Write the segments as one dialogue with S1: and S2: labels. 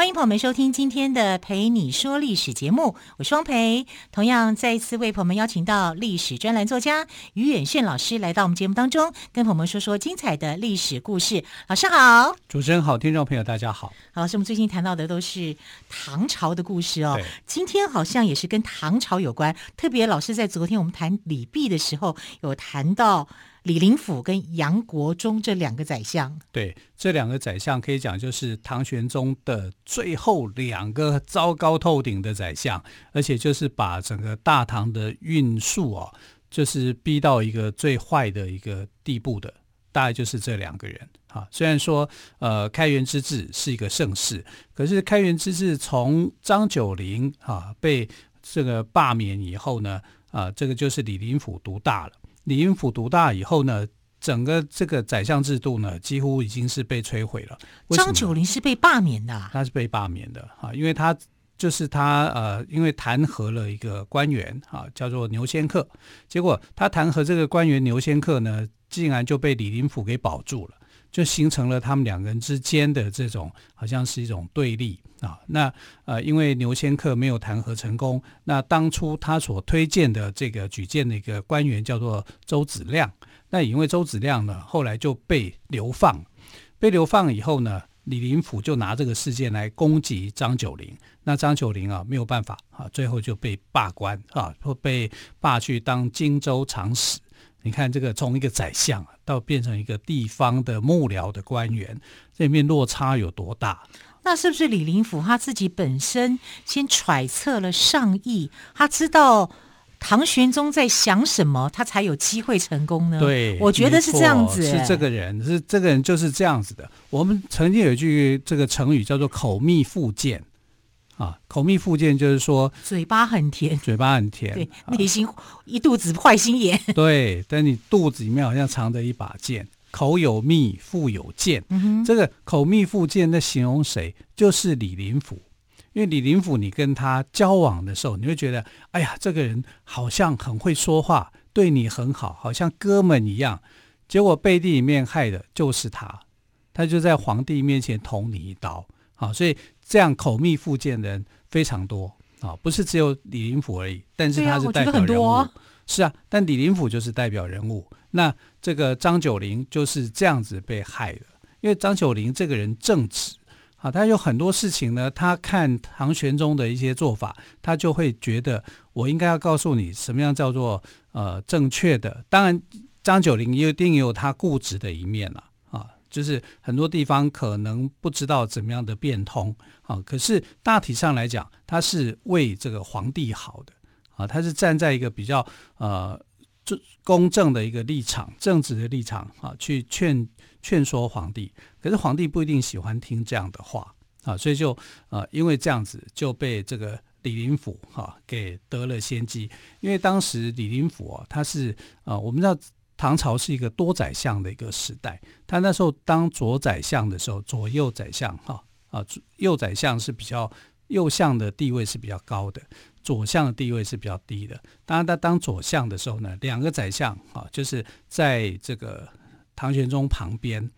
S1: 欢迎朋友们收听今天的《陪你说历史》节目，我是汪蓓。同样再一次为朋友们邀请到历史专栏作家于远炫老师来到我们节目当中，跟朋友们说说精彩的历史故事。老师好，
S2: 主持人好，听众朋友大家好。
S1: 好，老师，我们最近谈到的都是唐朝的故事哦。今天好像也是跟唐朝有关，特别老师在昨天我们谈李泌的时候，有谈到。李林甫跟杨国忠这两个宰相，
S2: 对，这两个宰相可以讲就是唐玄宗的最后两个糟糕透顶的宰相，而且就是把整个大唐的运数啊，就是逼到一个最坏的一个地步的，大概就是这两个人啊。虽然说呃开元之治是一个盛世，可是开元之治从张九龄啊被这个罢免以后呢，啊这个就是李林甫独大了。李林甫独大以后呢，整个这个宰相制度呢，几乎已经是被摧毁了。
S1: 张九龄是被罢免的，
S2: 他是被罢免的啊，因为他就是他呃，因为弹劾了一个官员啊，叫做牛仙客，结果他弹劾这个官员牛仙客呢，竟然就被李林甫给保住了。就形成了他们两个人之间的这种好像是一种对立啊。那呃，因为牛仙客没有弹劾成功，那当初他所推荐的这个举荐的一个官员叫做周子亮。那因为周子亮呢，后来就被流放，被流放以后呢，李林甫就拿这个事件来攻击张九龄。那张九龄啊没有办法啊，最后就被罢官啊，或被罢去当荆州长史。你看这个从一个宰相到变成一个地方的幕僚的官员，这里面落差有多大？
S1: 那是不是李林甫他自己本身先揣测了上意，他知道唐玄宗在想什么，他才有机会成功呢？
S2: 对，
S1: 我觉得是这样子，
S2: 是这个人，是这个人就是这样子的。我们曾经有一句这个成语叫做“口蜜腹剑”。啊，口蜜腹剑就是说
S1: 嘴巴很甜，
S2: 嘴巴很甜，
S1: 对，内心一肚子坏心眼。
S2: 啊、对，但你肚子里面好像藏着一把剑，口有蜜，腹有剑。嗯哼，这个口蜜腹剑在形容谁？就是李林甫。因为李林甫，你跟他交往的时候，你会觉得，哎呀，这个人好像很会说话，对你很好，好像哥们一样。结果背地里面害的就是他，他就在皇帝面前捅你一刀。好，所以。这样口蜜腹剑的人非常多啊，不是只有李林甫而已，但是他是代表人物。啊是啊，但李林甫就是代表人物。那这个张九龄就是这样子被害的，因为张九龄这个人正直啊，他有很多事情呢，他看唐玄宗的一些做法，他就会觉得我应该要告诉你什么样叫做呃正确的。当然，张九龄一定有他固执的一面了。就是很多地方可能不知道怎么样的变通啊，可是大体上来讲，他是为这个皇帝好的啊，他是站在一个比较呃公正的一个立场、正直的立场啊，去劝劝说皇帝。可是皇帝不一定喜欢听这样的话啊，所以就呃因为这样子就被这个李林甫哈给得了先机，因为当时李林甫啊，他是啊我们知道。唐朝是一个多宰相的一个时代，他那时候当左宰相的时候，左右宰相哈啊，右宰相是比较右相的地位是比较高的，左相的地位是比较低的。当然，他当左相的时候呢，两个宰相啊，就是在这个唐玄宗旁边。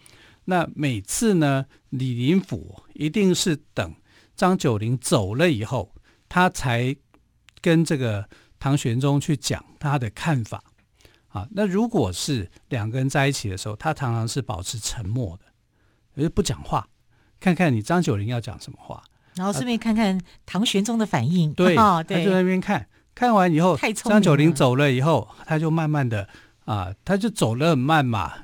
S2: 那每次呢，李林甫一定是等张九龄走了以后，他才跟这个唐玄宗去讲他的看法。啊，那如果是两个人在一起的时候，他常常是保持沉默的，而不讲话，看看你张九龄要讲什么话，
S1: 然后顺便看看唐玄宗的反应。
S2: 啊、对，哦、对他就在那边看，看完以后，张九龄走了以后，他就慢慢的啊，他就走了很慢嘛，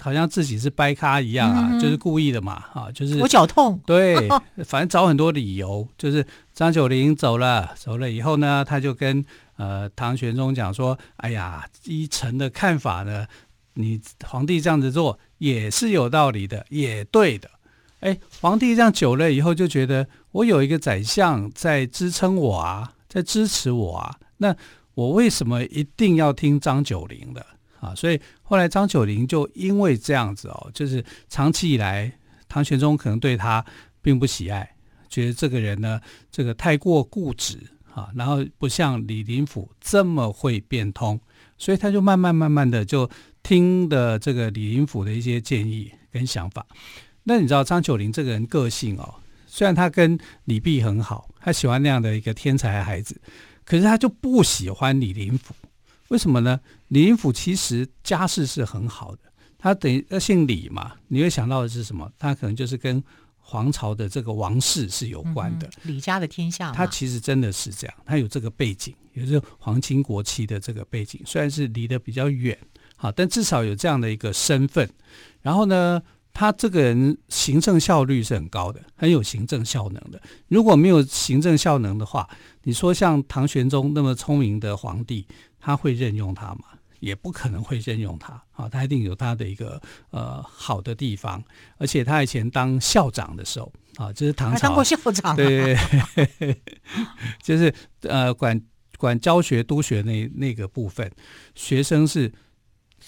S2: 好像自己是掰咖一样啊，嗯、就是故意的嘛，啊，就是
S1: 我脚痛。
S2: 对，反正找很多理由，就是张九龄走了，走了以后呢，他就跟。呃，唐玄宗讲说：“哎呀，依臣的看法呢，你皇帝这样子做也是有道理的，也对的。哎，皇帝这样久了以后，就觉得我有一个宰相在支撑我啊，在支持我啊，那我为什么一定要听张九龄的？啊，所以后来张九龄就因为这样子哦，就是长期以来唐玄宗可能对他并不喜爱，觉得这个人呢，这个太过固执啊，然后不像李林甫这么会变通，所以他就慢慢慢慢的就听的这个李林甫的一些建议跟想法。那你知道张九龄这个人个性哦，虽然他跟李泌很好，他喜欢那样的一个天才孩子，可是他就不喜欢李林甫。为什么呢？李林甫其实家世是很好的，他等于姓李嘛，你会想到的是什么？他可能就是跟皇朝的这个王室是有关的，嗯、
S1: 李家的天下。
S2: 他其实真的是这样，他有这个背景，也就是皇亲国戚的这个背景，虽然是离得比较远，好，但至少有这样的一个身份。然后呢，他这个人行政效率是很高的，很有行政效能的。如果没有行政效能的话，你说像唐玄宗那么聪明的皇帝，他会任用他吗？也不可能会任用他啊！他一定有他的一个呃好的地方，而且他以前当校长的时候啊，就是唐朝
S1: 当过校长，
S2: 对，就是呃管管教学督学那那个部分，学生是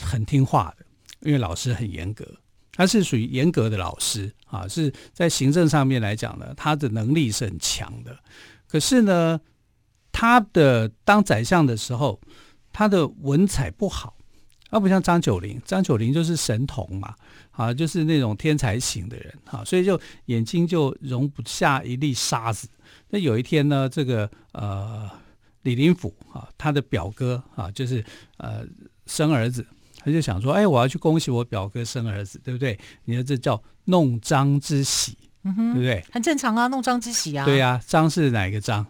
S2: 很听话的，因为老师很严格，他是属于严格的老师啊，是在行政上面来讲呢，他的能力是很强的。可是呢，他的当宰相的时候。他的文采不好，他不像张九龄，张九龄就是神童嘛，啊，就是那种天才型的人，哈，所以就眼睛就容不下一粒沙子。那有一天呢，这个呃李林甫啊，他的表哥啊，就是呃生儿子，他就想说，哎，我要去恭喜我表哥生儿子，对不对？你看这叫弄璋之喜，对不对？
S1: 很正常啊，弄璋之喜啊。
S2: 对呀，璋是哪个璋？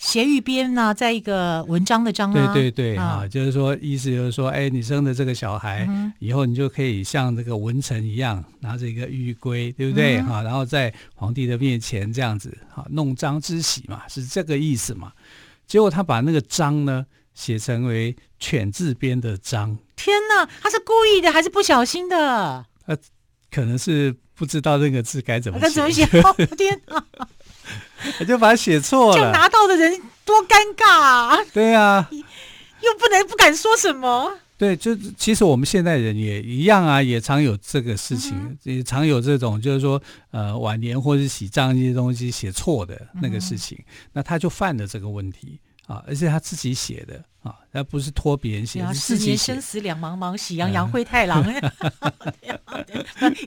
S1: 斜玉边呢，在一个文章的章啊，
S2: 对对对啊，就是说意思就是说，哎，你生的这个小孩，嗯、以后你就可以像这个文臣一样，拿着一个玉圭，对不对？哈、嗯，然后在皇帝的面前这样子，哈，弄璋之喜嘛，是这个意思嘛？结果他把那个章呢写成为犬字边的章，
S1: 天哪，他是故意的还是不小心的？
S2: 呃，可能是不知道那个字该怎么
S1: 怎么写？哦，天哪！
S2: 我 就把它写错了，
S1: 就拿到的人多尴尬啊！
S2: 对啊，
S1: 又不能不敢说什么。
S2: 对，就其实我们现代人也一样啊，也常有这个事情，嗯、也常有这种就是说，呃，晚年或是喜账这些东西写错的那个事情，嗯、那他就犯了这个问题。啊，而且他自己写的啊，他不是托别人写，是自己。
S1: 生死两茫茫，喜羊羊灰太狼。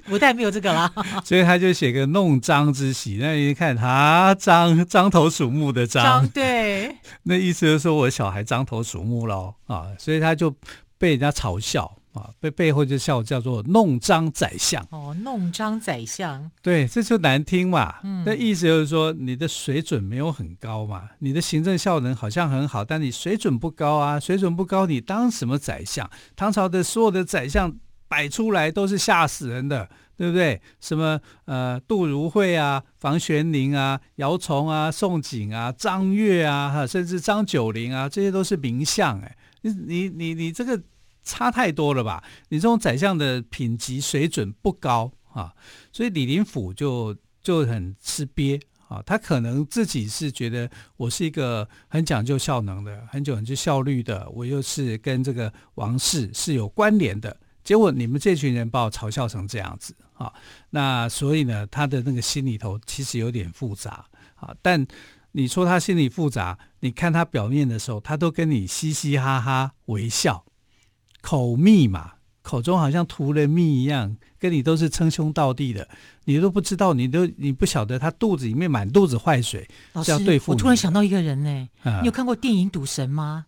S1: 古代没有这个啦，
S2: 所以他就写个弄脏之喜。那一看他张张头鼠目的张，
S1: 对，
S2: 那意思就是说我小孩张头鼠目喽啊，所以他就被人家嘲笑。啊，背背后就叫叫做弄脏宰相
S1: 哦，弄脏宰相，
S2: 对，这就难听嘛。嗯，那意思就是说你的水准没有很高嘛，你的行政效能好像很好，但你水准不高啊，水准不高，你当什么宰相？唐朝的所有的宰相摆出来都是吓死人的，对不对？什么呃，杜如晦啊，房玄龄啊，姚崇啊，宋璟啊，张悦啊，哈，甚至张九龄啊，这些都是名相哎，你你你你这个。差太多了吧？你这种宰相的品级水准不高啊，所以李林甫就就很吃瘪啊。他可能自己是觉得我是一个很讲究效能的，很讲究效率的，我又是跟这个王室是有关联的。结果你们这群人把我嘲笑成这样子啊，那所以呢，他的那个心里头其实有点复杂啊。但你说他心里复杂，你看他表面的时候，他都跟你嘻嘻哈哈微笑。口蜜嘛，口中好像涂了蜜一样，跟你都是称兄道弟的，你都不知道，你都你不晓得他肚子里面满肚子坏水，是要对付。
S1: 我突然想到一个人呢，啊、你有看过电影《赌神》吗？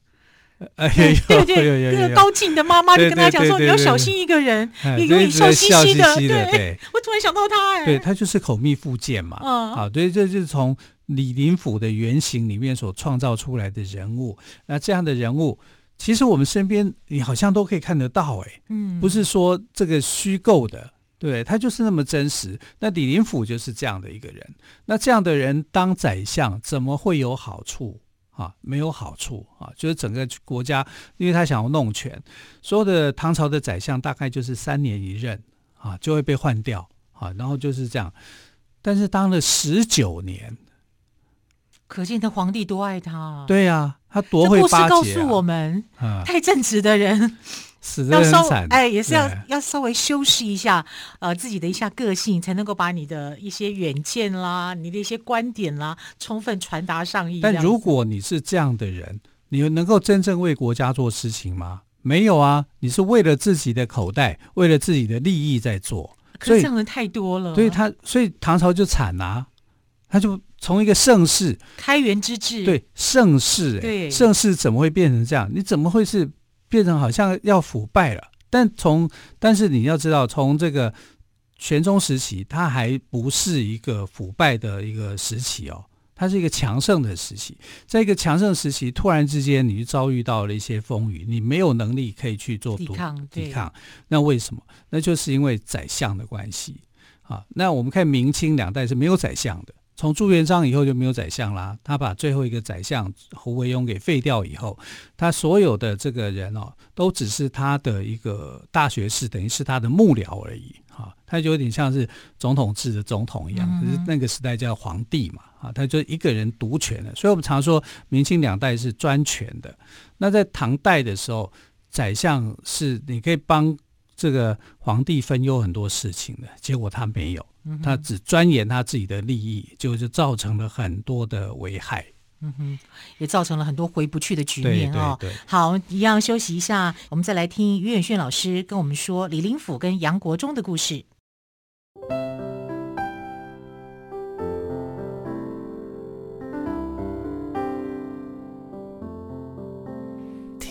S2: 哎、对
S1: 对对，那个高进的妈妈就跟他讲说，你要小心一个人，你永远笑嘻嘻的。对，我突然想到他，哎，
S2: 对他就是口蜜腹剑嘛，啊，啊，对，这就是从李林甫的原型里面所创造出来的人物。那这样的人物。其实我们身边你好像都可以看得到，哎，嗯，不是说这个虚构的，对，他就是那么真实。那李林甫就是这样的一个人，那这样的人当宰相怎么会有好处啊？没有好处啊，就是整个国家，因为他想要弄权，所有的唐朝的宰相大概就是三年一任啊，就会被换掉啊，然后就是这样，但是当了十九年。
S1: 可见他皇帝多爱他，
S2: 对呀、啊，他多会巴结、啊。
S1: 这故事告诉我们，嗯、太正直的人
S2: 死的很惨，
S1: 哎，也是要要稍微修饰一下呃自己的一下个性，才能够把你的一些远见啦、你的一些观点啦，充分传达上意。
S2: 但如果你是这样的人，你能够真正为国家做事情吗？没有啊，你是为了自己的口袋，为了自己的利益在做。
S1: 可是这样人太多了，
S2: 所以他所以唐朝就惨啊，他就从一个盛世
S1: 开元之治，
S2: 对盛世，对盛世怎么会变成这样？你怎么会是？变成好像要腐败了，但从但是你要知道，从这个玄宗时期，它还不是一个腐败的一个时期哦，它是一个强盛的时期。在一个强盛时期，突然之间你就遭遇到了一些风雨，你没有能力可以去做
S1: 抵抗，
S2: 抵抗。那为什么？那就是因为宰相的关系啊。那我们看明清两代是没有宰相的。从朱元璋以后就没有宰相啦，他把最后一个宰相胡惟庸给废掉以后，他所有的这个人哦，都只是他的一个大学士，等于是他的幕僚而已啊，他就有点像是总统制的总统一样，可是那个时代叫皇帝嘛啊，他就一个人独权的，所以我们常说明清两代是专权的。那在唐代的时候，宰相是你可以帮这个皇帝分忧很多事情的，结果他没有。他只钻研他自己的利益，就就造成了很多的危害。
S1: 嗯哼，也造成了很多回不去的局面哦。
S2: 对对对，
S1: 好，一样休息一下，我们再来听于远炫老师跟我们说李林甫跟杨国忠的故事。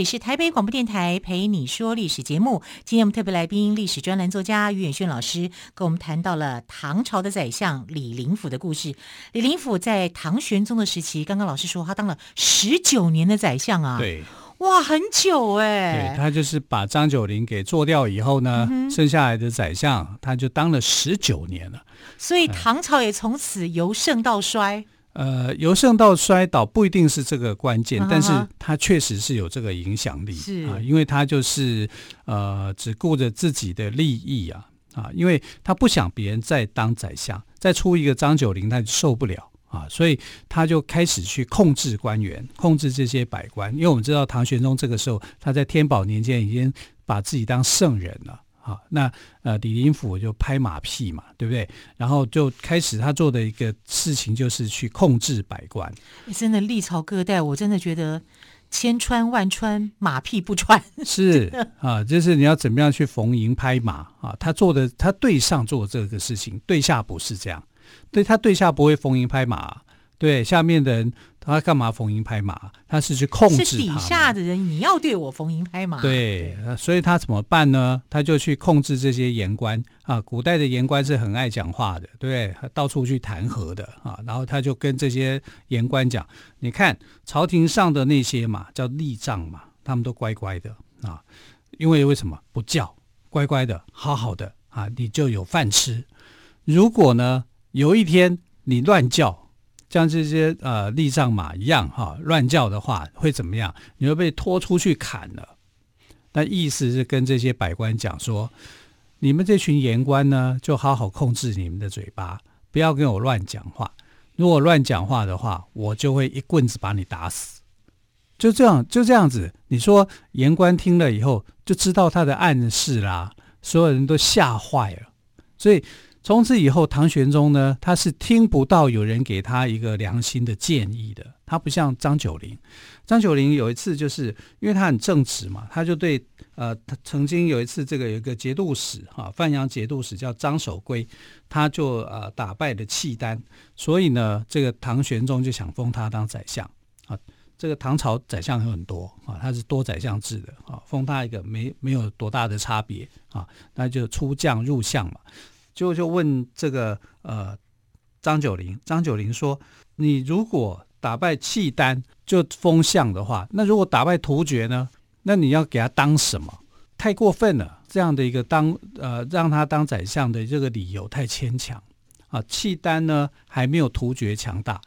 S1: 里是台北广播电台陪你说历史节目。今天我们特别来宾，历史专栏作家于远炫老师跟我们谈到了唐朝的宰相李林甫的故事。李林甫在唐玄宗的时期，刚刚老师说他当了十九年的宰相啊，
S2: 对，
S1: 哇，很久哎。
S2: 对，他就是把张九龄给做掉以后呢，嗯、剩下来的宰相他就当了十九年了。
S1: 所以唐朝也从此由盛到衰。
S2: 呃，由盛到衰倒不一定是这个关键，uh. 但是他确实是有这个影响力
S1: 是
S2: 啊，因为他就是呃只顾着自己的利益啊啊，因为他不想别人再当宰相，再出一个张九龄他就受不了啊，所以他就开始去控制官员，控制这些百官，因为我们知道唐玄宗这个时候他在天宝年间已经把自己当圣人了。好，那呃，李林甫就拍马屁嘛，对不对？然后就开始他做的一个事情，就是去控制百官。
S1: 真的历朝各代，我真的觉得千穿万穿，马屁不穿。
S2: 是啊，就是你要怎么样去逢迎拍马啊？他做的，他对上做这个事情，对下不是这样。对他对下不会逢迎拍马，对下面的人。他干嘛逢迎拍马？他是去控制。
S1: 是底下的人，你要对我逢迎拍马。
S2: 对，所以他怎么办呢？他就去控制这些言官啊。古代的言官是很爱讲话的，对，到处去弹劾的啊。然后他就跟这些言官讲：“你看朝廷上的那些嘛，叫吏仗嘛，他们都乖乖的啊。因为为什么不叫乖乖的，好好的啊，你就有饭吃。如果呢，有一天你乱叫。”像这些呃吏帐马一样哈，乱叫的话会怎么样？你会被拖出去砍了。那意思是跟这些百官讲说，你们这群言官呢，就好好控制你们的嘴巴，不要跟我乱讲话。如果乱讲话的话，我就会一棍子把你打死。就这样，就这样子。你说言官听了以后就知道他的暗示啦，所有人都吓坏了。所以。从此以后，唐玄宗呢，他是听不到有人给他一个良心的建议的。他不像张九龄，张九龄有一次就是因为他很正直嘛，他就对呃，他曾经有一次这个有一个节度使哈，范阳节度使叫张守珪，他就呃打败了契丹，所以呢，这个唐玄宗就想封他当宰相啊。这个唐朝宰相有很多啊，他是多宰相制的啊，封他一个没没有多大的差别啊，那就出将入相嘛，就就问这个呃张九龄，张九龄说，你如果打败契丹就封相的话，那如果打败突厥呢？那你要给他当什么？太过分了，这样的一个当呃让他当宰相的这个理由太牵强啊。契丹呢还没有突厥强大，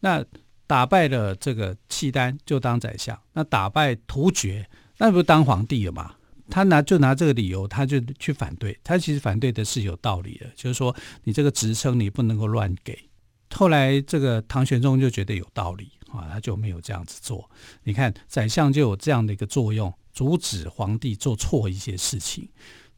S2: 那打败了这个契丹就当宰相，那打败突厥那不是当皇帝了吗？他拿就拿这个理由，他就去反对。他其实反对的是有道理的，就是说你这个职称你不能够乱给。后来这个唐玄宗就觉得有道理。啊，他就没有这样子做。你看，宰相就有这样的一个作用，阻止皇帝做错一些事情。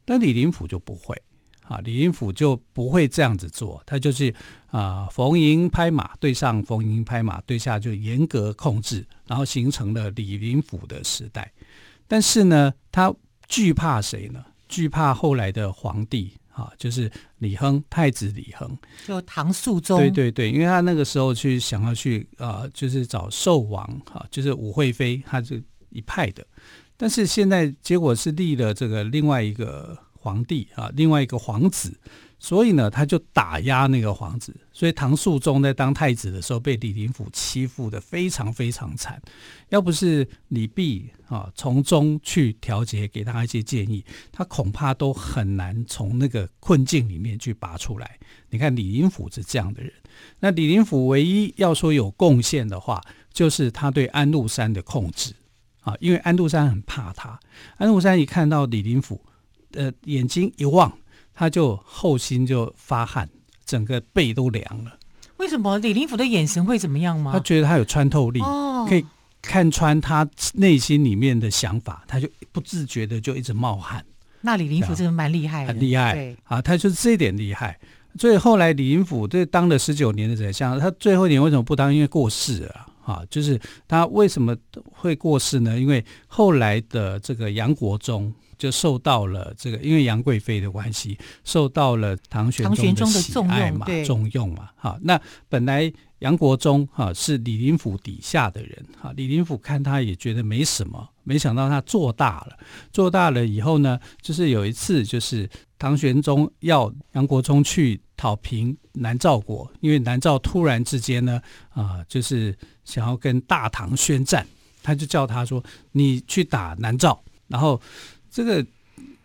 S2: 但李林甫就不会，啊，李林甫就不会这样子做。他就是啊，逢迎拍马，对上逢迎拍马，对下就严格控制，然后形成了李林甫的时代。但是呢，他惧怕谁呢？惧怕后来的皇帝。啊，就是李亨，太子李亨，
S1: 就唐肃宗。
S2: 对对对，因为他那个时候去想要去啊、呃，就是找寿王，哈、啊，就是武惠妃，他这一派的。但是现在结果是立了这个另外一个皇帝啊，另外一个皇子。所以呢，他就打压那个皇子，所以唐肃宗在当太子的时候被李林甫欺负的非常非常惨。要不是李泌啊从中去调节，给他一些建议，他恐怕都很难从那个困境里面去拔出来。你看李林甫是这样的人，那李林甫唯一要说有贡献的话，就是他对安禄山的控制啊，因为安禄山很怕他，安禄山一看到李林甫，呃，眼睛一望。他就后心就发汗，整个背都凉了。
S1: 为什么李林甫的眼神会怎么样吗？
S2: 他觉得他有穿透力，哦、可以看穿他内心里面的想法，他就不自觉的就一直冒汗。
S1: 那李林甫真的蛮厉害的，
S2: 很厉害。
S1: 对
S2: 啊，他就是这一点厉害。所以后来李林甫这当了十九年的宰相，他最后一年为什么不当？因为过世了啊。就是他为什么会过世呢？因为后来的这个杨国忠。就受到了这个，因为杨贵妃的关系，受到了唐玄宗的喜爱嘛，重用嘛。好，那本来杨国忠哈是李林甫底下的人，哈，李林甫看他也觉得没什么，没想到他做大了，做大了以后呢，就是有一次，就是唐玄宗要杨国忠去讨平南诏国，因为南诏突然之间呢，啊，就是想要跟大唐宣战，他就叫他说：“你去打南诏。”然后。这个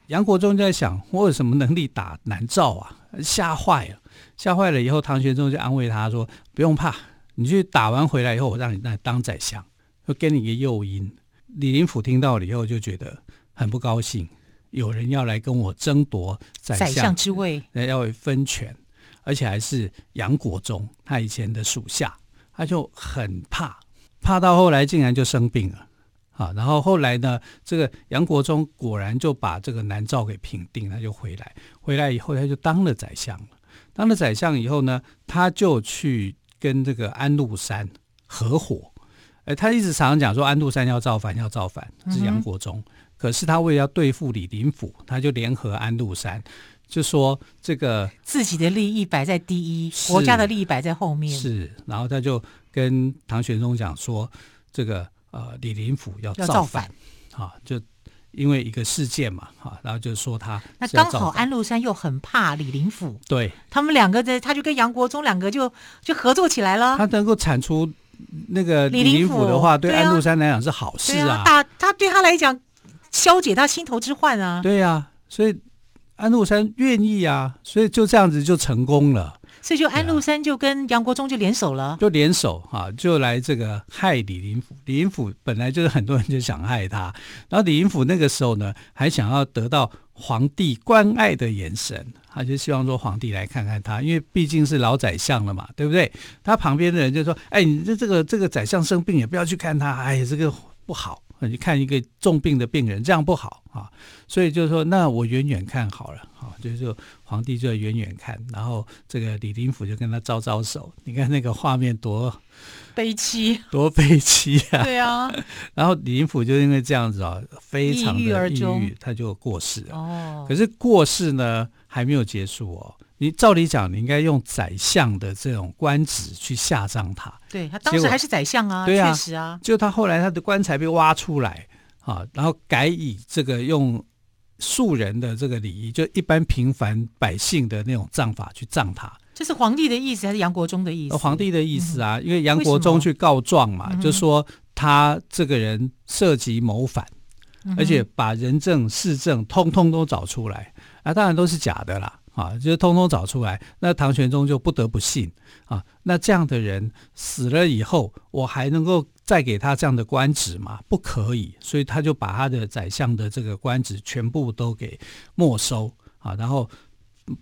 S2: 杨国忠就在想，我有什么能力打南诏啊？吓坏了，吓坏了以后，唐玄宗就安慰他说：“不用怕，你去打完回来以后，我让你那当宰相，会给你一个诱因。”李林甫听到了以后就觉得很不高兴，有人要来跟我争夺宰相，宰相之位，要分权，而且还是杨国忠他以前的属下，他就很怕，怕到后来竟然就生病了。啊，然后后来呢，这个杨国忠果然就把这个南诏给平定，他就回来。回来以后，他就当了宰相了。当了宰相以后呢，他就去跟这个安禄山合伙。哎，他一直常常讲说安禄山要造反，要造反，是杨国忠。嗯、可是他为了要对付李林甫，他就联合安禄山，就说这个
S1: 自己的利益摆在第一，国家的利益摆在后面。
S2: 是，然后他就跟唐玄宗讲说这个。呃，李林甫要造反，啊，就因为一个事件嘛，哈、啊，然后就说他
S1: 那刚好安禄山又很怕李林甫，
S2: 对，
S1: 他们两个在，他就跟杨国忠两个就就合作起来了。
S2: 他能够铲除那个李林甫的话，对安禄山来讲是好事啊，
S1: 大、啊、他对他来讲消解他心头之患啊，
S2: 对呀、啊，所以安禄山愿意啊，所以就这样子就成功了。
S1: 所以就安禄山就跟杨国忠就联手了，啊、
S2: 就联手哈、啊，就来这个害李林甫。李林甫本来就是很多人就想害他，然后李林甫那个时候呢，还想要得到皇帝关爱的眼神，他就希望说皇帝来看看他，因为毕竟是老宰相了嘛，对不对？他旁边的人就说：“哎，你这这个这个宰相生病也不要去看他，哎呀，这个不好。”你看一个重病的病人，这样不好啊，所以就是说，那我远远看好了啊，就是说皇帝就远远看，然后这个李林甫就跟他招招手，你看那个画面多
S1: 悲凄，
S2: 多悲凄啊！
S1: 对啊，
S2: 然后李林甫就因为这样子啊，非常的抑郁，他就过世了。哦，可是过世呢还没有结束哦。你照理讲，你应该用宰相的这种官职去下葬他。
S1: 对，他当时还是宰相啊，
S2: 对啊，
S1: 确实啊。
S2: 就他后来他的棺材被挖出来啊，然后改以这个用庶人的这个礼仪，就一般平凡百姓的那种葬法去葬他。
S1: 这是皇帝的意思还是杨国忠的意思？
S2: 皇帝的意思啊，嗯、因为杨国忠去告状嘛，就说他这个人涉及谋反，嗯、而且把人证事证通通都找出来，啊，当然都是假的啦。啊，就通通找出来，那唐玄宗就不得不信啊。那这样的人死了以后，我还能够再给他这样的官职吗？不可以，所以他就把他的宰相的这个官职全部都给没收啊，然后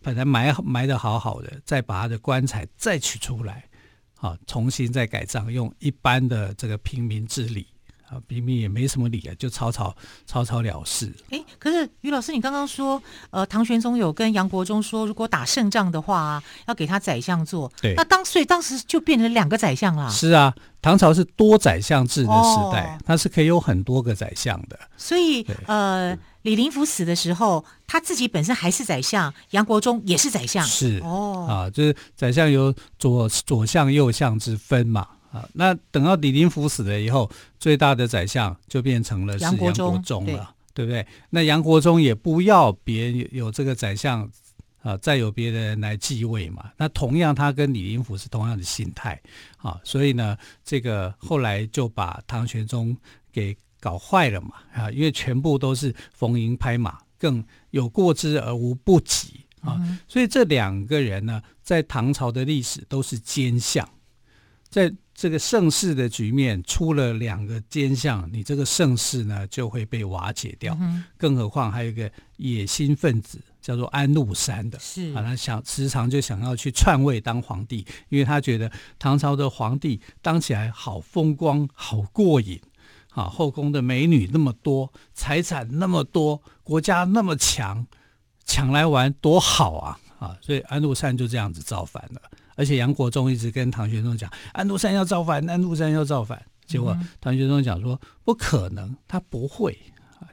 S2: 本来埋埋得好好的，再把他的棺材再取出来，啊，重新再改葬，用一般的这个平民之礼。啊，明明也没什么理啊，就草草草草了事。
S1: 哎，可是于老师，你刚刚说，呃，唐玄宗有跟杨国忠说，如果打胜仗的话，啊，要给他宰相做。
S2: 对，
S1: 那当所以当时就变成两个宰相啦。
S2: 是啊，唐朝是多宰相制的时代，它，哦，是可以有很多个宰相的。
S1: 所以，呃，李林甫死的时候，他自己本身还是宰相，杨国忠也是宰相。
S2: 是
S1: 哦，
S2: 啊，就是宰相有左左相右相之分嘛。啊，那等到李林甫死了以后，最大的宰相就变成了是杨国忠了，对，对不对？那杨国忠也不要别人有这个宰相啊，再有别人来继位嘛。那同样，他跟李林甫是同样的心态啊，所以呢，这个后来就把唐玄宗给搞坏了嘛啊，因为全部都是逢迎拍马，更有过之而无不及啊，嗯、所以这两个人呢，在唐朝的历史都是奸相，在。这个盛世的局面出了两个奸相，你这个盛世呢就会被瓦解掉。嗯、更何况还有一个野心分子叫做安禄山的，是啊，他想时常就想要去篡位当皇帝，因为他觉得唐朝的皇帝当起来好风光、好过瘾啊，后宫的美女那么多，财产那么多，国家那么强，抢来玩多好啊啊！所以安禄山就这样子造反了。而且杨国忠一直跟唐玄宗讲，安禄山要造反，安禄山要造反。结果唐玄宗讲说不可能，他不会，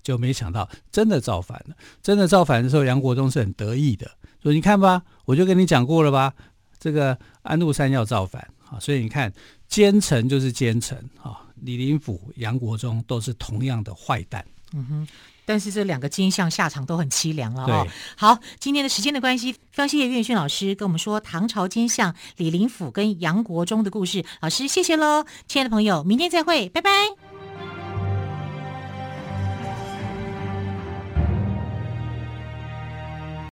S2: 就没想到真的造反了。真的造反的时候，杨国忠是很得意的，说你看吧，我就跟你讲过了吧，这个安禄山要造反啊。所以你看，奸臣就是奸臣啊，李林甫、杨国忠都是同样的坏蛋。嗯哼。
S1: 但是这两个金像下场都很凄凉了哦。好，今天的时间的关系，非常谢谢岳迅老师跟我们说唐朝金像李林甫跟杨国忠的故事。老师，谢谢喽，亲爱的朋友，明天再会，拜拜。